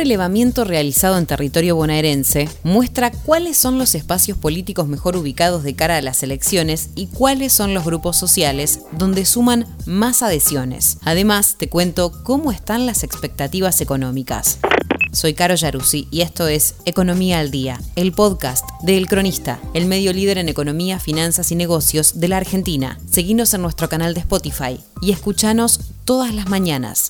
relevamiento realizado en territorio bonaerense muestra cuáles son los espacios políticos mejor ubicados de cara a las elecciones y cuáles son los grupos sociales donde suman más adhesiones. Además, te cuento cómo están las expectativas económicas. Soy Caro Yaruzzi y esto es Economía al Día, el podcast de El Cronista, el medio líder en economía, finanzas y negocios de la Argentina. Seguinos en nuestro canal de Spotify y escuchanos todas las mañanas.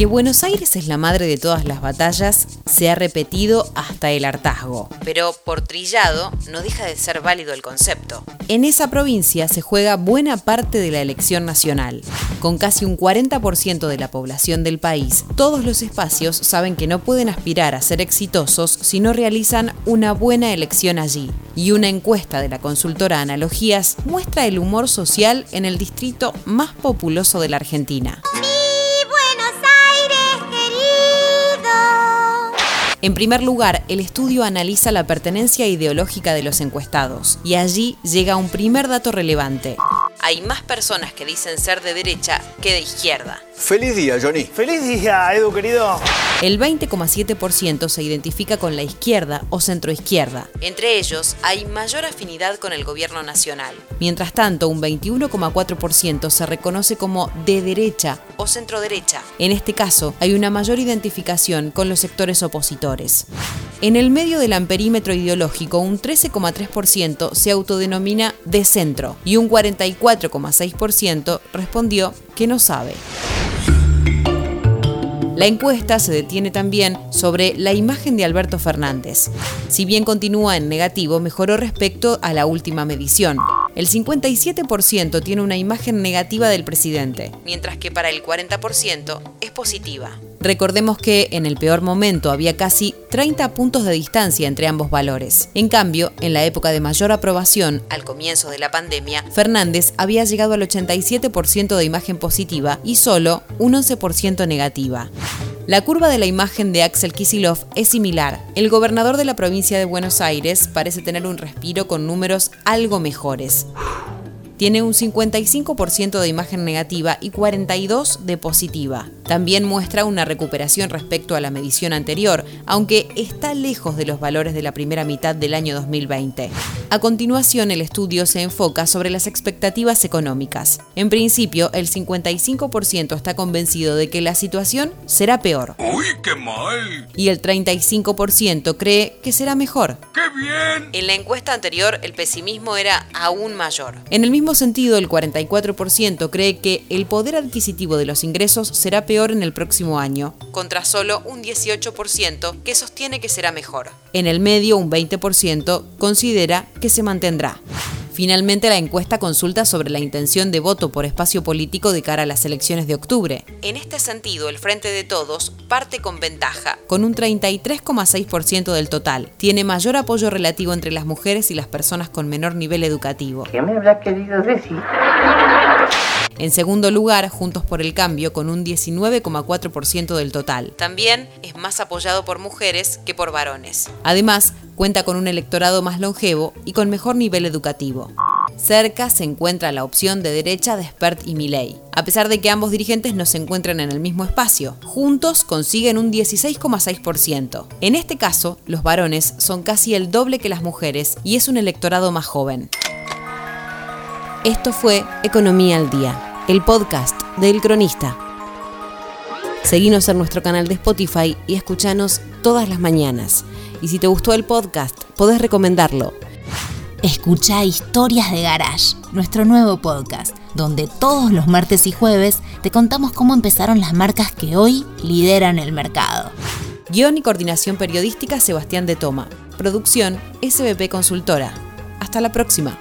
Que Buenos Aires es la madre de todas las batallas se ha repetido hasta el hartazgo, pero por trillado no deja de ser válido el concepto. En esa provincia se juega buena parte de la elección nacional. Con casi un 40% de la población del país, todos los espacios saben que no pueden aspirar a ser exitosos si no realizan una buena elección allí. Y una encuesta de la consultora Analogías muestra el humor social en el distrito más populoso de la Argentina. En primer lugar, el estudio analiza la pertenencia ideológica de los encuestados y allí llega un primer dato relevante. Hay más personas que dicen ser de derecha que de izquierda. Feliz día, Johnny. Feliz día, Edu querido. El 20,7% se identifica con la izquierda o centroizquierda. Entre ellos, hay mayor afinidad con el gobierno nacional. Mientras tanto, un 21,4% se reconoce como de derecha o centroderecha. En este caso, hay una mayor identificación con los sectores opositores. En el medio del amperímetro ideológico, un 13,3% se autodenomina de centro y un 44,6% respondió que no sabe. La encuesta se detiene también sobre la imagen de Alberto Fernández. Si bien continúa en negativo, mejoró respecto a la última medición. El 57% tiene una imagen negativa del presidente, mientras que para el 40% es positiva. Recordemos que en el peor momento había casi 30 puntos de distancia entre ambos valores. En cambio, en la época de mayor aprobación, al comienzo de la pandemia, Fernández había llegado al 87% de imagen positiva y solo un 11% negativa. La curva de la imagen de Axel Kisilov es similar. El gobernador de la provincia de Buenos Aires parece tener un respiro con números algo mejores tiene un 55% de imagen negativa y 42% de positiva. También muestra una recuperación respecto a la medición anterior, aunque está lejos de los valores de la primera mitad del año 2020. A continuación, el estudio se enfoca sobre las expectativas económicas. En principio, el 55% está convencido de que la situación será peor. ¡Uy, qué mal! Y el 35% cree que será mejor. ¡Qué bien! En la encuesta anterior, el pesimismo era aún mayor. En el mismo sentido, el 44% cree que el poder adquisitivo de los ingresos será peor en el próximo año, contra solo un 18% que sostiene que será mejor. En el medio, un 20% considera que se mantendrá. Finalmente, la encuesta consulta sobre la intención de voto por espacio político de cara a las elecciones de octubre. En este sentido, el Frente de Todos parte con ventaja, con un 33,6% del total. Tiene mayor apoyo relativo entre las mujeres y las personas con menor nivel educativo. ¿Qué me habrá querido decir? En segundo lugar, Juntos por el Cambio, con un 19,4% del total. También es más apoyado por mujeres que por varones. Además, cuenta con un electorado más longevo y con mejor nivel educativo. Cerca se encuentra la opción de derecha de Spert y Milei, a pesar de que ambos dirigentes no se encuentran en el mismo espacio. Juntos consiguen un 16,6%. En este caso, los varones son casi el doble que las mujeres y es un electorado más joven. Esto fue Economía al Día, el podcast del Cronista. Seguinos en nuestro canal de Spotify y escuchanos todas las mañanas. Y si te gustó el podcast, podés recomendarlo. Escucha Historias de Garage, nuestro nuevo podcast, donde todos los martes y jueves te contamos cómo empezaron las marcas que hoy lideran el mercado. Guión y coordinación periodística Sebastián de Toma. Producción SBP Consultora. Hasta la próxima.